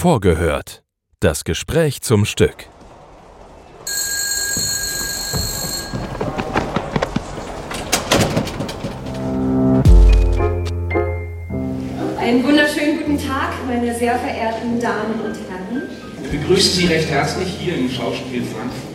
Vorgehört. Das Gespräch zum Stück. Einen wunderschönen guten Tag, meine sehr verehrten Damen und Herren. Wir begrüßen Sie recht herzlich hier im Schauspiel Frankfurt.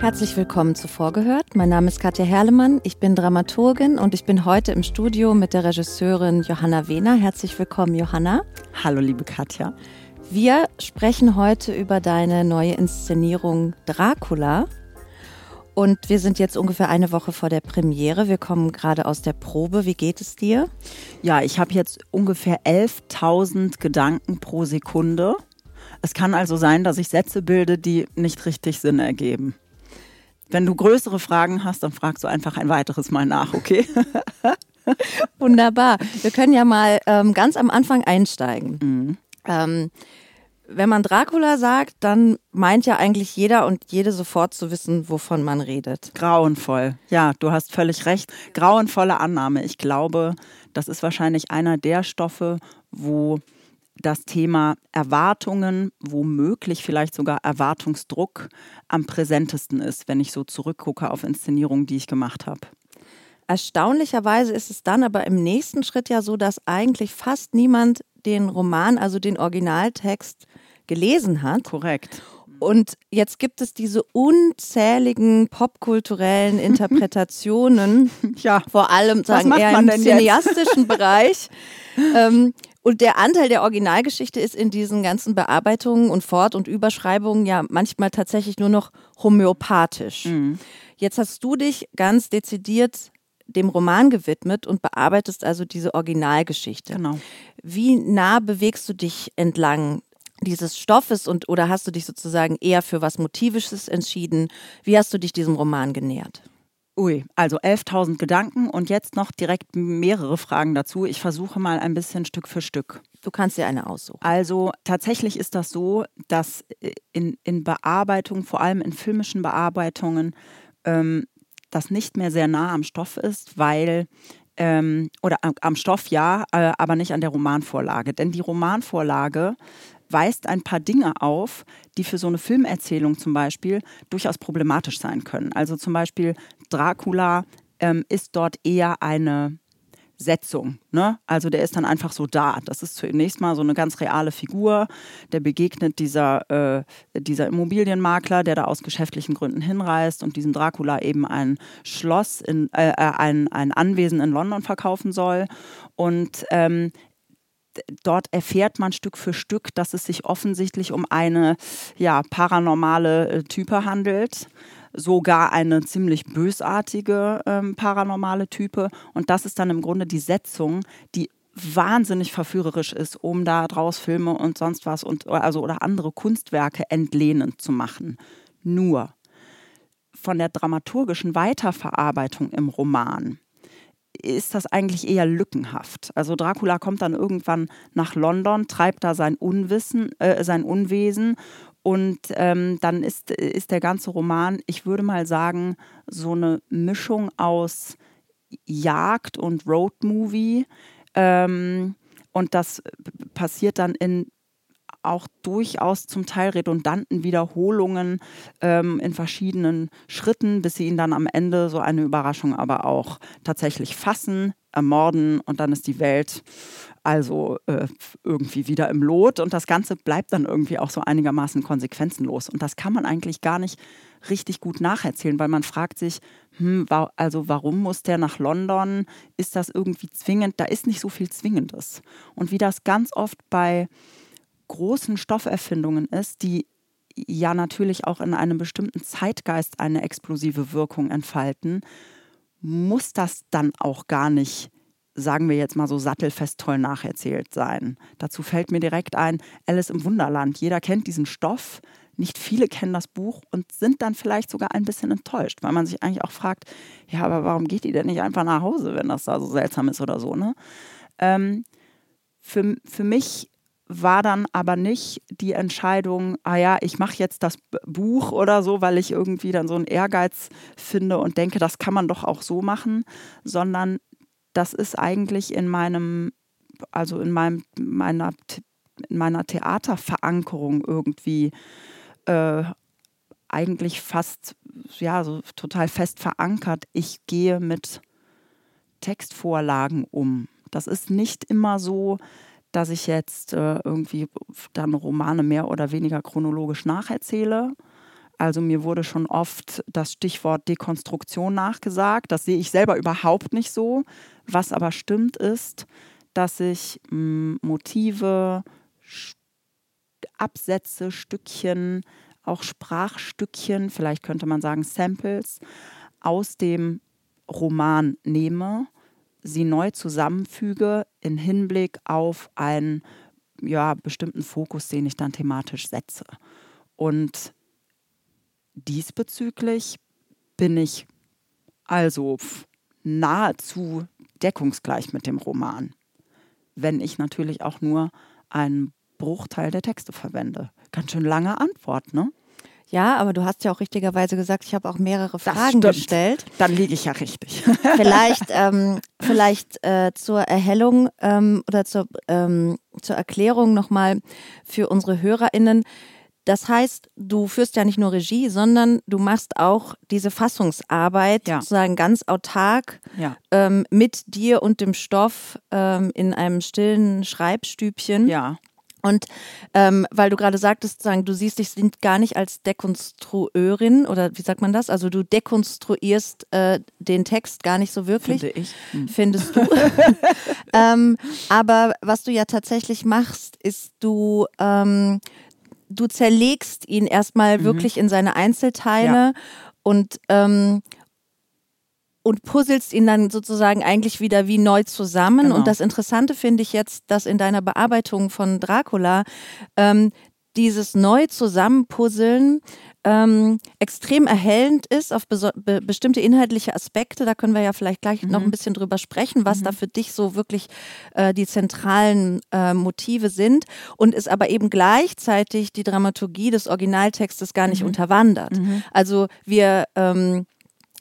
Herzlich willkommen zu Vorgehört. Mein Name ist Katja Herlemann, ich bin Dramaturgin und ich bin heute im Studio mit der Regisseurin Johanna Wehner. Herzlich willkommen, Johanna. Hallo, liebe Katja. Wir sprechen heute über deine neue Inszenierung Dracula. Und wir sind jetzt ungefähr eine Woche vor der Premiere. Wir kommen gerade aus der Probe. Wie geht es dir? Ja, ich habe jetzt ungefähr 11.000 Gedanken pro Sekunde. Es kann also sein, dass ich Sätze bilde, die nicht richtig Sinn ergeben. Wenn du größere Fragen hast, dann fragst du einfach ein weiteres Mal nach, okay? Wunderbar. Wir können ja mal ähm, ganz am Anfang einsteigen. Mhm. Ähm, wenn man Dracula sagt, dann meint ja eigentlich jeder und jede sofort zu wissen, wovon man redet. Grauenvoll. Ja, du hast völlig recht. Grauenvolle Annahme. Ich glaube, das ist wahrscheinlich einer der Stoffe, wo das Thema Erwartungen, womöglich vielleicht sogar Erwartungsdruck am präsentesten ist, wenn ich so zurückgucke auf Inszenierungen, die ich gemacht habe. Erstaunlicherweise ist es dann aber im nächsten Schritt ja so, dass eigentlich fast niemand den Roman, also den Originaltext, gelesen hat. Korrekt. Und jetzt gibt es diese unzähligen popkulturellen Interpretationen, ja, vor allem sagen eher im cineastischen Bereich. Ähm, und der Anteil der Originalgeschichte ist in diesen ganzen Bearbeitungen und Fort- und Überschreibungen ja manchmal tatsächlich nur noch homöopathisch. Mhm. Jetzt hast du dich ganz dezidiert dem Roman gewidmet und bearbeitest also diese Originalgeschichte. Genau. Wie nah bewegst du dich entlang dieses Stoffes und oder hast du dich sozusagen eher für was Motivisches entschieden? Wie hast du dich diesem Roman genähert? Ui, also 11.000 Gedanken und jetzt noch direkt mehrere Fragen dazu. Ich versuche mal ein bisschen Stück für Stück. Du kannst dir eine aussuchen. Also tatsächlich ist das so, dass äh, in, in Bearbeitung, vor allem in filmischen Bearbeitungen, ähm, das nicht mehr sehr nah am Stoff ist, weil ähm, oder am Stoff ja, äh, aber nicht an der Romanvorlage. Denn die Romanvorlage weist ein paar Dinge auf, die für so eine Filmerzählung zum Beispiel durchaus problematisch sein können. Also zum Beispiel Dracula ähm, ist dort eher eine Setzung. Ne? Also der ist dann einfach so da. Das ist zunächst mal so eine ganz reale Figur. Der begegnet dieser, äh, dieser Immobilienmakler, der da aus geschäftlichen Gründen hinreist und diesem Dracula eben ein Schloss, in, äh, äh ein, ein Anwesen in London verkaufen soll. Und ähm, dort erfährt man Stück für Stück, dass es sich offensichtlich um eine ja, paranormale äh, Type handelt. Sogar eine ziemlich bösartige ähm, paranormale Type. Und das ist dann im Grunde die Setzung, die wahnsinnig verführerisch ist, um da draus Filme und sonst was und also oder andere Kunstwerke entlehnend zu machen. Nur von der dramaturgischen Weiterverarbeitung im Roman ist das eigentlich eher lückenhaft. Also Dracula kommt dann irgendwann nach London, treibt da sein Unwissen, äh, sein Unwesen und ähm, dann ist, ist der ganze Roman, ich würde mal sagen, so eine Mischung aus Jagd und Roadmovie. Ähm, und das passiert dann in auch durchaus zum Teil redundanten Wiederholungen ähm, in verschiedenen Schritten, bis sie ihn dann am Ende so eine Überraschung aber auch tatsächlich fassen, ermorden und dann ist die Welt also äh, irgendwie wieder im Lot und das Ganze bleibt dann irgendwie auch so einigermaßen konsequenzenlos und das kann man eigentlich gar nicht richtig gut nacherzählen, weil man fragt sich, hm, wa also warum muss der nach London? Ist das irgendwie zwingend? Da ist nicht so viel Zwingendes. Und wie das ganz oft bei großen Stofferfindungen ist, die ja natürlich auch in einem bestimmten Zeitgeist eine explosive Wirkung entfalten, muss das dann auch gar nicht, sagen wir jetzt mal so sattelfest toll nacherzählt sein. Dazu fällt mir direkt ein, Alice im Wunderland. Jeder kennt diesen Stoff, nicht viele kennen das Buch und sind dann vielleicht sogar ein bisschen enttäuscht, weil man sich eigentlich auch fragt, ja, aber warum geht die denn nicht einfach nach Hause, wenn das da so seltsam ist oder so, ne? Ähm, für, für mich war dann aber nicht die Entscheidung, ah ja, ich mache jetzt das Buch oder so, weil ich irgendwie dann so einen Ehrgeiz finde und denke, das kann man doch auch so machen, sondern das ist eigentlich in meinem, also in meinem, meiner, in meiner Theaterverankerung irgendwie äh, eigentlich fast, ja, so total fest verankert. Ich gehe mit Textvorlagen um. Das ist nicht immer so, dass ich jetzt äh, irgendwie dann Romane mehr oder weniger chronologisch nacherzähle. Also mir wurde schon oft das Stichwort Dekonstruktion nachgesagt. Das sehe ich selber überhaupt nicht so. Was aber stimmt ist, dass ich mh, hm, Motive, Absätze, Stückchen, auch Sprachstückchen, vielleicht könnte man sagen Samples, aus dem Roman nehme, sie neu zusammenfüge in Hinblick auf einen ja, bestimmten Fokus, den ich dann thematisch setze. Und diesbezüglich bin ich also nahezu deckungsgleich mit dem Roman, wenn ich natürlich auch nur einen Bruchteil der Texte verwende. Ganz schön lange Antwort, ne? Ja, aber du hast ja auch richtigerweise gesagt, ich habe auch mehrere Fragen gestellt. Dann liege ich ja richtig. Vielleicht, ähm, vielleicht äh, zur Erhellung ähm, oder zur, ähm, zur Erklärung nochmal für unsere HörerInnen. Das heißt, du führst ja nicht nur Regie, sondern du machst auch diese Fassungsarbeit ja. sozusagen ganz autark ja. ähm, mit dir und dem Stoff ähm, in einem stillen Schreibstübchen. Ja. Und ähm, weil du gerade sagtest, sagen, du siehst dich gar nicht als Dekonstrueurin oder wie sagt man das? Also du dekonstruierst äh, den Text gar nicht so wirklich. Finde ich. Hm. Findest du. ähm, aber was du ja tatsächlich machst, ist du ähm, du zerlegst ihn erstmal mhm. wirklich in seine Einzelteile ja. und ähm, und puzzelst ihn dann sozusagen eigentlich wieder wie neu zusammen. Genau. Und das Interessante finde ich jetzt, dass in deiner Bearbeitung von Dracula ähm, dieses neu zusammenpuzzeln ähm, extrem erhellend ist auf be bestimmte inhaltliche Aspekte. Da können wir ja vielleicht gleich mhm. noch ein bisschen drüber sprechen, was mhm. da für dich so wirklich äh, die zentralen äh, Motive sind und es aber eben gleichzeitig die Dramaturgie des Originaltextes gar nicht mhm. unterwandert. Mhm. Also wir ähm,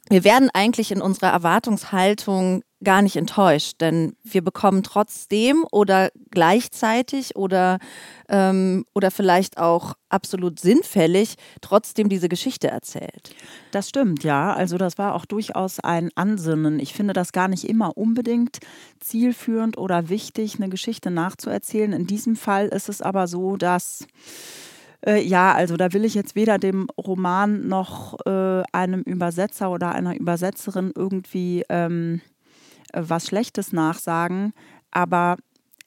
wir werden eigentlich in unserer Erwartungshaltung gar nicht enttäuscht, denn wir bekommen trotzdem oder gleichzeitig oder, ähm, oder vielleicht auch absolut sinnfällig trotzdem diese Geschichte erzählt. Das stimmt, ja. Also das war auch durchaus ein Ansinnen. Ich finde das gar nicht immer unbedingt zielführend oder wichtig, eine Geschichte nachzuerzählen. In diesem Fall ist es aber so, dass äh, ja, also da will ich jetzt weder dem Roman noch äh, einem Übersetzer oder einer Übersetzerin irgendwie ähm, was Schlechtes nachsagen, aber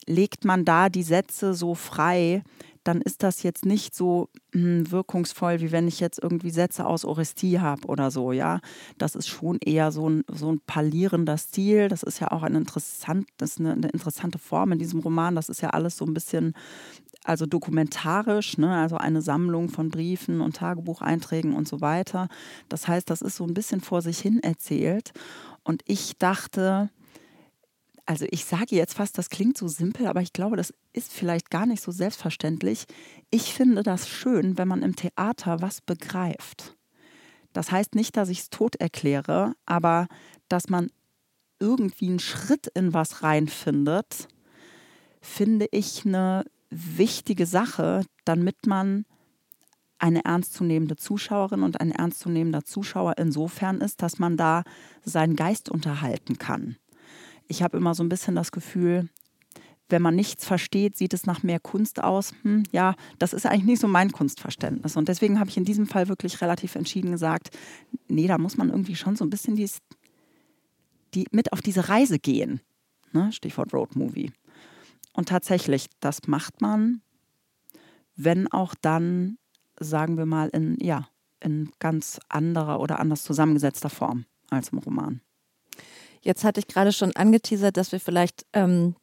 legt man da die Sätze so frei, dann ist das jetzt nicht so mh, wirkungsvoll, wie wenn ich jetzt irgendwie Sätze aus Orestie habe oder so, ja. Das ist schon eher so ein, so ein palierender Stil. Das ist ja auch ein interessant, das eine, eine interessante Form in diesem Roman. Das ist ja alles so ein bisschen, also dokumentarisch, ne? also eine Sammlung von Briefen und Tagebucheinträgen und so weiter. Das heißt, das ist so ein bisschen vor sich hin erzählt. Und ich dachte, also ich sage jetzt fast, das klingt so simpel, aber ich glaube, das ist vielleicht gar nicht so selbstverständlich. Ich finde das schön, wenn man im Theater was begreift. Das heißt nicht, dass ich es tot erkläre, aber dass man irgendwie einen Schritt in was reinfindet, finde ich eine wichtige Sache, damit man eine ernstzunehmende Zuschauerin und ein ernstzunehmender Zuschauer insofern ist, dass man da seinen Geist unterhalten kann ich habe immer so ein bisschen das Gefühl, wenn man nichts versteht, sieht es nach mehr Kunst aus. Hm, ja, das ist eigentlich nicht so mein Kunstverständnis. Und deswegen habe ich in diesem Fall wirklich relativ entschieden gesagt, nee, da muss man irgendwie schon so ein bisschen dies, die, mit auf diese Reise gehen. Ne? Stichwort Road Movie. Und tatsächlich, das macht man, wenn auch dann, sagen wir mal, in, ja, in ganz anderer oder anders zusammengesetzter Form als im Roman. Jetzt hatte ich gerade schon angeteasert, dass wir vielleicht ähm,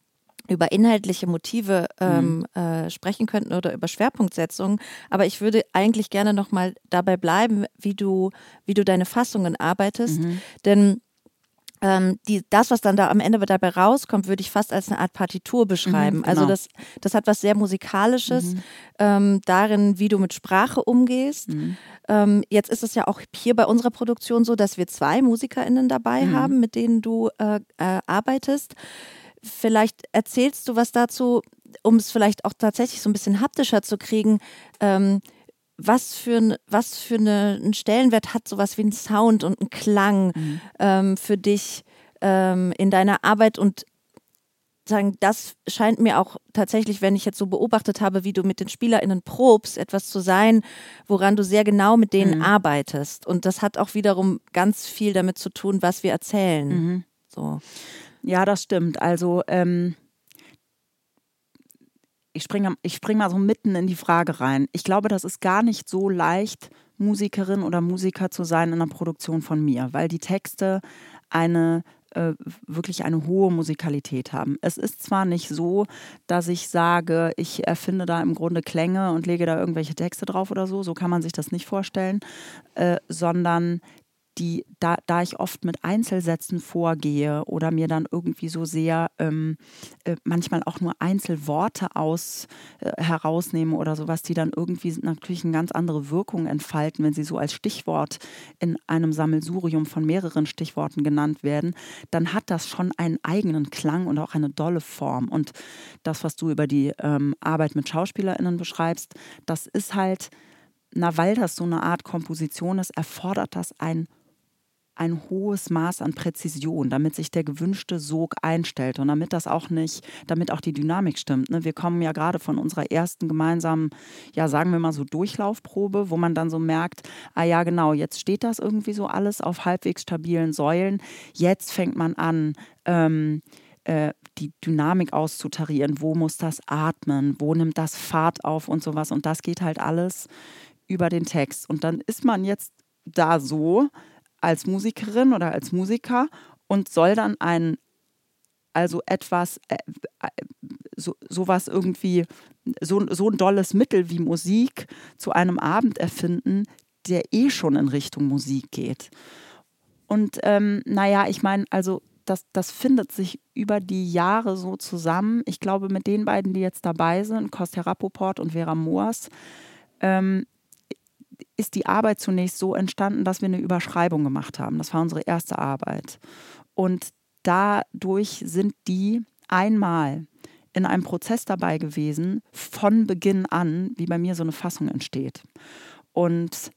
über inhaltliche Motive ähm, mhm. äh, sprechen könnten oder über Schwerpunktsetzungen. Aber ich würde eigentlich gerne nochmal dabei bleiben, wie du, wie du deine Fassungen arbeitest. Mhm. Denn ähm, die, das, was dann da am Ende dabei rauskommt, würde ich fast als eine Art Partitur beschreiben. Mhm, also genau. Also das, das hat was sehr Musikalisches mhm. ähm, darin, wie du mit Sprache umgehst. Mhm. Ähm, jetzt ist es ja auch hier bei unserer Produktion so, dass wir zwei MusikerInnen dabei mhm. haben, mit denen du äh, äh, arbeitest. Vielleicht erzählst du was dazu, um es vielleicht auch tatsächlich so ein bisschen haptischer zu kriegen. Ähm, was für, was für eine, einen Stellenwert hat sowas wie ein Sound und ein Klang mhm. ähm, für dich ähm, in deiner Arbeit und sagen, das scheint mir auch tatsächlich, wenn ich jetzt so beobachtet habe, wie du mit den SpielerInnen probst, etwas zu sein, woran du sehr genau mit denen mhm. arbeitest. Und das hat auch wiederum ganz viel damit zu tun, was wir erzählen. Mhm. So. Ja, das stimmt. Also ähm, ich springe ich spring mal so mitten in die Frage rein. Ich glaube, das ist gar nicht so leicht, Musikerin oder Musiker zu sein in einer Produktion von mir, weil die Texte eine äh, wirklich eine hohe Musikalität haben. Es ist zwar nicht so, dass ich sage, ich erfinde da im Grunde Klänge und lege da irgendwelche Texte drauf oder so, so kann man sich das nicht vorstellen, äh, sondern die, da, da ich oft mit Einzelsätzen vorgehe oder mir dann irgendwie so sehr ähm, äh, manchmal auch nur Einzelworte aus äh, herausnehme oder sowas, die dann irgendwie natürlich eine ganz andere Wirkung entfalten, wenn sie so als Stichwort in einem Sammelsurium von mehreren Stichworten genannt werden, dann hat das schon einen eigenen Klang und auch eine dolle Form. Und das, was du über die ähm, Arbeit mit SchauspielerInnen beschreibst, das ist halt, na, weil das so eine Art Komposition ist, erfordert das ein ein hohes Maß an Präzision, damit sich der gewünschte Sog einstellt und damit das auch nicht, damit auch die Dynamik stimmt. Ne? Wir kommen ja gerade von unserer ersten gemeinsamen, ja sagen wir mal so Durchlaufprobe, wo man dann so merkt, ah ja genau, jetzt steht das irgendwie so alles auf halbwegs stabilen Säulen. Jetzt fängt man an, ähm, äh, die Dynamik auszutarieren. Wo muss das atmen? Wo nimmt das Fahrt auf und sowas? Und das geht halt alles über den Text. Und dann ist man jetzt da so, als Musikerin oder als Musiker und soll dann ein, also etwas, äh, äh, so, sowas irgendwie, so, so ein dolles Mittel wie Musik zu einem Abend erfinden, der eh schon in Richtung Musik geht. Und ähm, naja, ich meine, also das, das findet sich über die Jahre so zusammen. Ich glaube, mit den beiden, die jetzt dabei sind, Kostja Rappoport und Vera Moors, ähm, ist die Arbeit zunächst so entstanden, dass wir eine Überschreibung gemacht haben. Das war unsere erste Arbeit. Und dadurch sind die einmal in einem Prozess dabei gewesen, von Beginn an, wie bei mir so eine Fassung entsteht. Und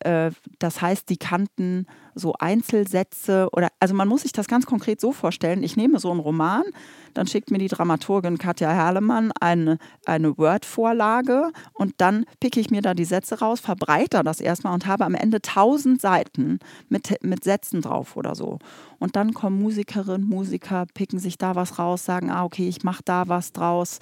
äh, das heißt, die kannten so Einzelsätze oder, also man muss sich das ganz konkret so vorstellen, ich nehme so einen Roman, dann schickt mir die Dramaturgin Katja Herlemann eine, eine Word-Vorlage und dann picke ich mir da die Sätze raus, verbreite das erstmal und habe am Ende tausend Seiten mit, mit Sätzen drauf oder so. Und dann kommen Musikerinnen, Musiker, picken sich da was raus, sagen, ah, okay, ich mache da was draus,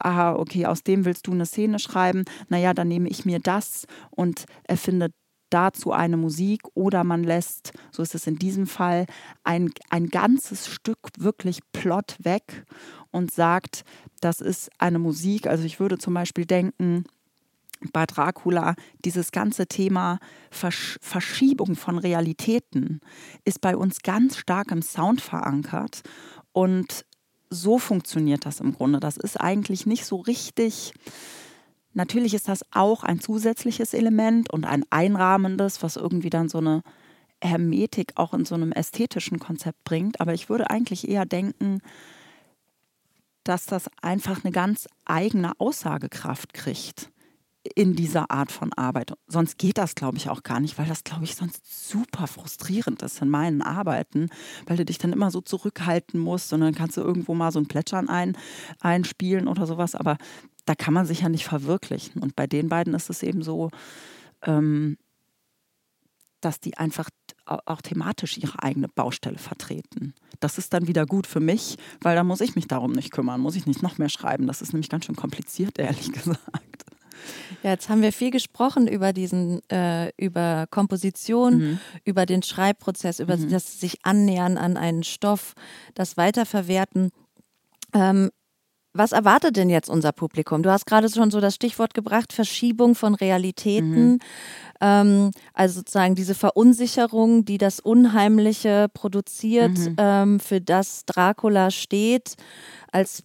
ah, okay, aus dem willst du eine Szene schreiben, naja, dann nehme ich mir das und erfinde dazu eine Musik oder man lässt, so ist es in diesem Fall, ein, ein ganzes Stück wirklich Plot weg und sagt, das ist eine Musik. Also ich würde zum Beispiel denken, bei Dracula, dieses ganze Thema Versch Verschiebung von Realitäten ist bei uns ganz stark im Sound verankert. Und so funktioniert das im Grunde. Das ist eigentlich nicht so richtig Natürlich ist das auch ein zusätzliches Element und ein einrahmendes, was irgendwie dann so eine Hermetik auch in so einem ästhetischen Konzept bringt. Aber ich würde eigentlich eher denken, dass das einfach eine ganz eigene Aussagekraft kriegt in dieser Art von Arbeit. Sonst geht das, glaube ich, auch gar nicht, weil das, glaube ich, sonst super frustrierend ist in meinen Arbeiten, weil du dich dann immer so zurückhalten musst und dann kannst du irgendwo mal so ein Plätschern ein, einspielen oder sowas. Aber da kann man sich ja nicht verwirklichen. Und bei den beiden ist es eben so, ähm, dass die einfach auch thematisch ihre eigene Baustelle vertreten. Das ist dann wieder gut für mich, weil da muss ich mich darum nicht kümmern, muss ich nicht noch mehr schreiben. Das ist nämlich ganz schön kompliziert, ehrlich gesagt. Ja, jetzt haben wir viel gesprochen über diesen, äh, über Komposition, mhm. über den Schreibprozess, über mhm. das sich annähern an einen Stoff, das Weiterverwerten. Ähm, Was erwartet denn jetzt unser Publikum? Du hast gerade schon so das Stichwort gebracht, Verschiebung von Realitäten. Mhm. Ähm, also sozusagen diese Verunsicherung, die das Unheimliche produziert, mhm. ähm, für das Dracula steht, als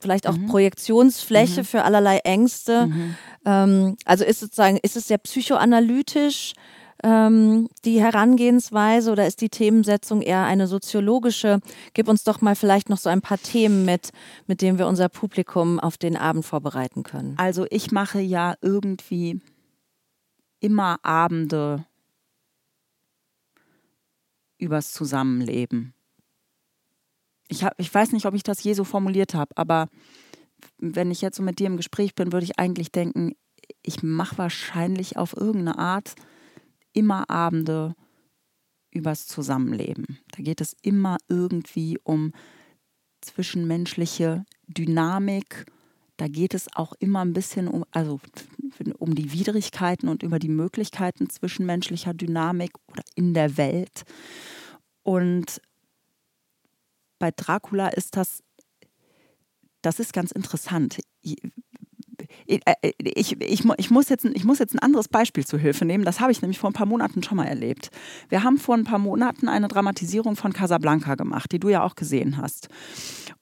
vielleicht auch mhm. Projektionsfläche mhm. für allerlei Ängste. Mhm. Ähm, also ist sozusagen, ist es sehr psychoanalytisch? Ähm, die Herangehensweise oder ist die Themensetzung eher eine soziologische? Gib uns doch mal vielleicht noch so ein paar Themen mit, mit denen wir unser Publikum auf den Abend vorbereiten können. Also ich mache ja irgendwie immer Abende übers Zusammenleben. Ich, hab, ich weiß nicht, ob ich das je so formuliert habe, aber wenn ich jetzt so mit dir im Gespräch bin, würde ich eigentlich denken, ich mache wahrscheinlich auf irgendeine Art immer Abende übers Zusammenleben. Da geht es immer irgendwie um zwischenmenschliche Dynamik. Da geht es auch immer ein bisschen um, also um die Widrigkeiten und über die Möglichkeiten zwischenmenschlicher Dynamik oder in der Welt. Und bei Dracula ist das, das ist ganz interessant. Äh, ich, ich, ich, muss jetzt, ich muss jetzt ein anderes Beispiel zu Hilfe nehmen. Das habe ich nämlich vor ein paar Monaten schon mal erlebt. Wir haben vor ein paar Monaten eine Dramatisierung von Casablanca gemacht, die du ja auch gesehen hast.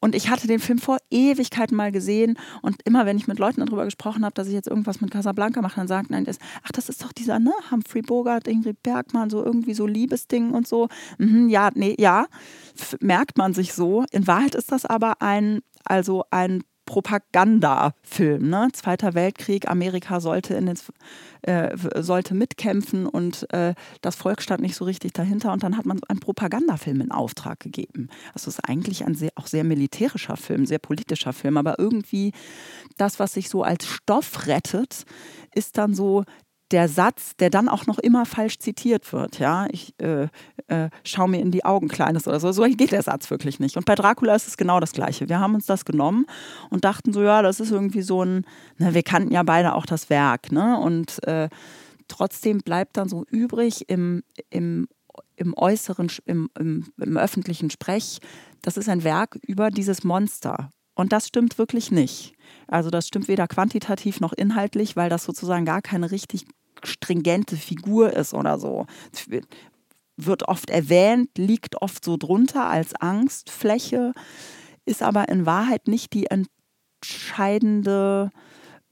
Und ich hatte den Film vor Ewigkeiten mal gesehen. Und immer, wenn ich mit Leuten darüber gesprochen habe, dass ich jetzt irgendwas mit Casablanca mache, dann sagten ein, ach, das ist doch dieser, ne, Humphrey Bogart, Ingrid Bergmann, so irgendwie so Liebesding und so. Mhm, ja, nee, ja, merkt man sich so. In Wahrheit ist das aber ein, also ein Propagandafilm. Ne? Zweiter Weltkrieg, Amerika sollte, in den, äh, sollte mitkämpfen und äh, das Volk stand nicht so richtig dahinter. Und dann hat man einen Propagandafilm in Auftrag gegeben. Es ist eigentlich ein sehr, auch sehr militärischer Film, sehr politischer Film. Aber irgendwie das, was sich so als Stoff rettet, ist dann so der Satz, der dann auch noch immer falsch zitiert wird, ja, ich äh, äh, schau mir in die Augen, Kleines oder so, so geht der Satz wirklich nicht. Und bei Dracula ist es genau das Gleiche. Wir haben uns das genommen und dachten so, ja, das ist irgendwie so ein, na, wir kannten ja beide auch das Werk, ne, und äh, trotzdem bleibt dann so übrig im, im, im äußeren, im, im, im öffentlichen Sprech, das ist ein Werk über dieses Monster. Und das stimmt wirklich nicht. Also das stimmt weder quantitativ noch inhaltlich, weil das sozusagen gar keine richtig stringente Figur ist oder so. Wird oft erwähnt, liegt oft so drunter als Angstfläche, ist aber in Wahrheit nicht die entscheidende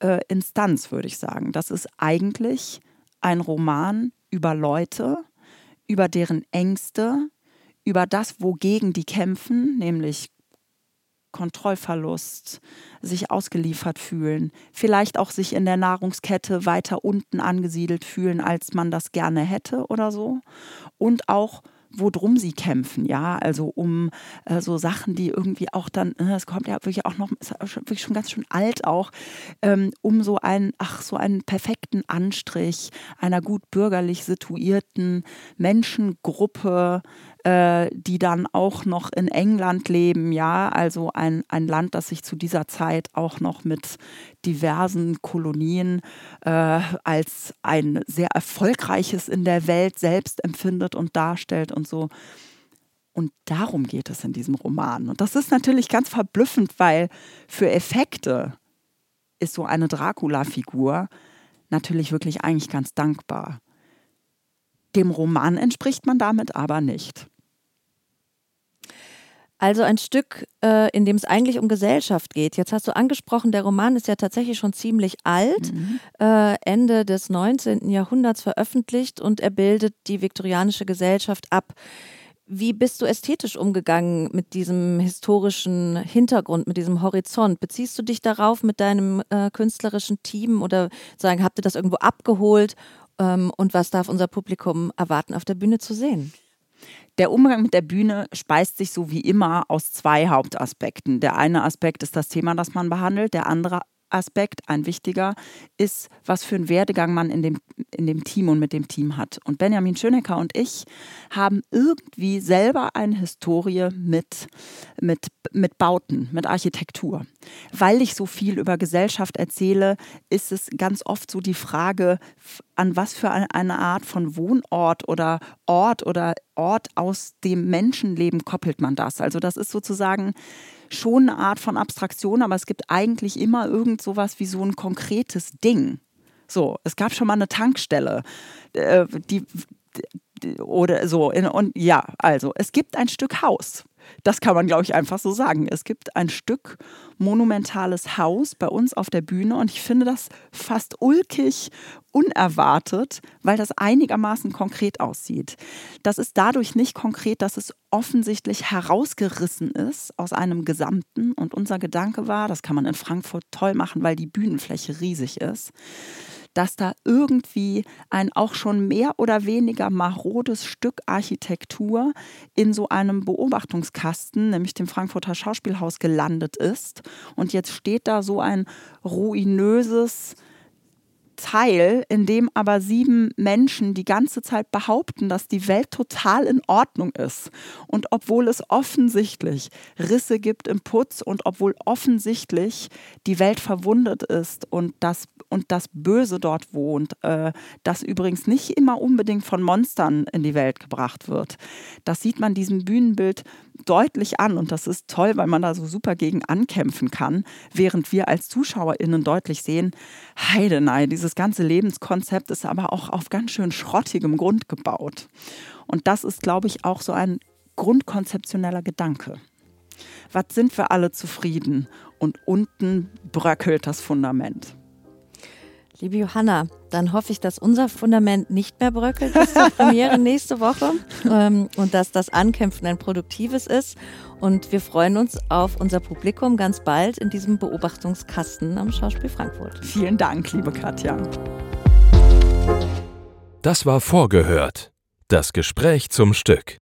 äh, Instanz, würde ich sagen. Das ist eigentlich ein Roman über Leute, über deren Ängste, über das, wogegen die kämpfen, nämlich Kontrollverlust, sich ausgeliefert fühlen, vielleicht auch sich in der Nahrungskette weiter unten angesiedelt fühlen, als man das gerne hätte oder so. Und auch wodrum sie kämpfen, ja, also um äh, so Sachen, die irgendwie auch dann, äh, es kommt ja wirklich auch noch, ist wirklich schon ganz schön alt auch, ähm, um so einen, ach, so einen perfekten Anstrich einer gut bürgerlich situierten Menschengruppe, äh, die dann auch noch in England leben, ja, also ein, ein Land, das sich zu dieser Zeit auch noch mit diversen Kolonien äh, als ein sehr erfolgreiches in der Welt selbst empfindet und darstellt und so. Und darum geht es in diesem Roman. Und das ist natürlich ganz verblüffend, weil für Effekte ist so eine Dracula-Figur natürlich wirklich eigentlich ganz dankbar. Dem Roman entspricht man damit aber nicht. Also ein Stück, äh, in dem es eigentlich um Gesellschaft geht. Jetzt hast du angesprochen, der Roman ist ja tatsächlich schon ziemlich alt, mhm. äh, Ende des 19. Jahrhunderts veröffentlicht und er bildet die viktorianische Gesellschaft ab. Wie bist du ästhetisch umgegangen mit diesem historischen Hintergrund, mit diesem Horizont? Beziehst du dich darauf mit deinem äh, künstlerischen Team oder sagen, habt ihr das irgendwo abgeholt? Ähm, und was darf unser Publikum erwarten, auf der Bühne zu sehen? Der Umgang mit der Bühne speist sich so wie immer aus zwei Hauptaspekten. Der eine Aspekt ist das Thema, das man behandelt. Der andere Aspekt, ein wichtiger, ist, was für einen Werdegang man in dem, in dem Team und mit dem Team hat. Und Benjamin Schönecker und ich haben irgendwie selber eine Historie mit, mit, mit Bauten, mit Architektur. Weil ich so viel über Gesellschaft erzähle, ist es ganz oft so die Frage, an was für eine Art von Wohnort oder Ort oder Ort aus dem Menschenleben koppelt man das. Also das ist sozusagen schon eine Art von Abstraktion, aber es gibt eigentlich immer irgend sowas wie so ein konkretes Ding. So, es gab schon mal eine Tankstelle, äh, die, oder so. Und ja, also es gibt ein Stück Haus. Das kann man, glaube ich, einfach so sagen. Es gibt ein Stück monumentales Haus bei uns auf der Bühne und ich finde das fast ulkig unerwartet, weil das einigermaßen konkret aussieht. Das ist dadurch nicht konkret, dass es offensichtlich herausgerissen ist aus einem Gesamten und unser Gedanke war, das kann man in Frankfurt toll machen, weil die Bühnenfläche riesig ist dass da irgendwie ein auch schon mehr oder weniger marodes Stück Architektur in so einem Beobachtungskasten, nämlich dem Frankfurter Schauspielhaus, gelandet ist. Und jetzt steht da so ein ruinöses, Teil, in dem aber sieben Menschen die ganze Zeit behaupten, dass die Welt total in Ordnung ist. Und obwohl es offensichtlich Risse gibt im Putz und obwohl offensichtlich die Welt verwundet ist und das, und das Böse dort wohnt, äh, das übrigens nicht immer unbedingt von Monstern in die Welt gebracht wird, das sieht man diesem Bühnenbild deutlich an und das ist toll, weil man da so super gegen ankämpfen kann, während wir als ZuschauerInnen deutlich sehen, Heidenei, dieses ganze Lebenskonzept ist aber auch auf ganz schön schrottigem Grund gebaut. Und das ist, glaube ich, auch so ein grundkonzeptioneller Gedanke. Was sind wir alle zufrieden? Und unten bröckelt das Fundament. Liebe Johanna, dann hoffe ich, dass unser Fundament nicht mehr bröckelt bis zur Premiere nächste Woche ähm, und dass das Ankämpfen ein produktives ist. Und wir freuen uns auf unser Publikum ganz bald in diesem Beobachtungskasten am Schauspiel Frankfurt. Vielen Dank, liebe Katja. Das war vorgehört. Das Gespräch zum Stück.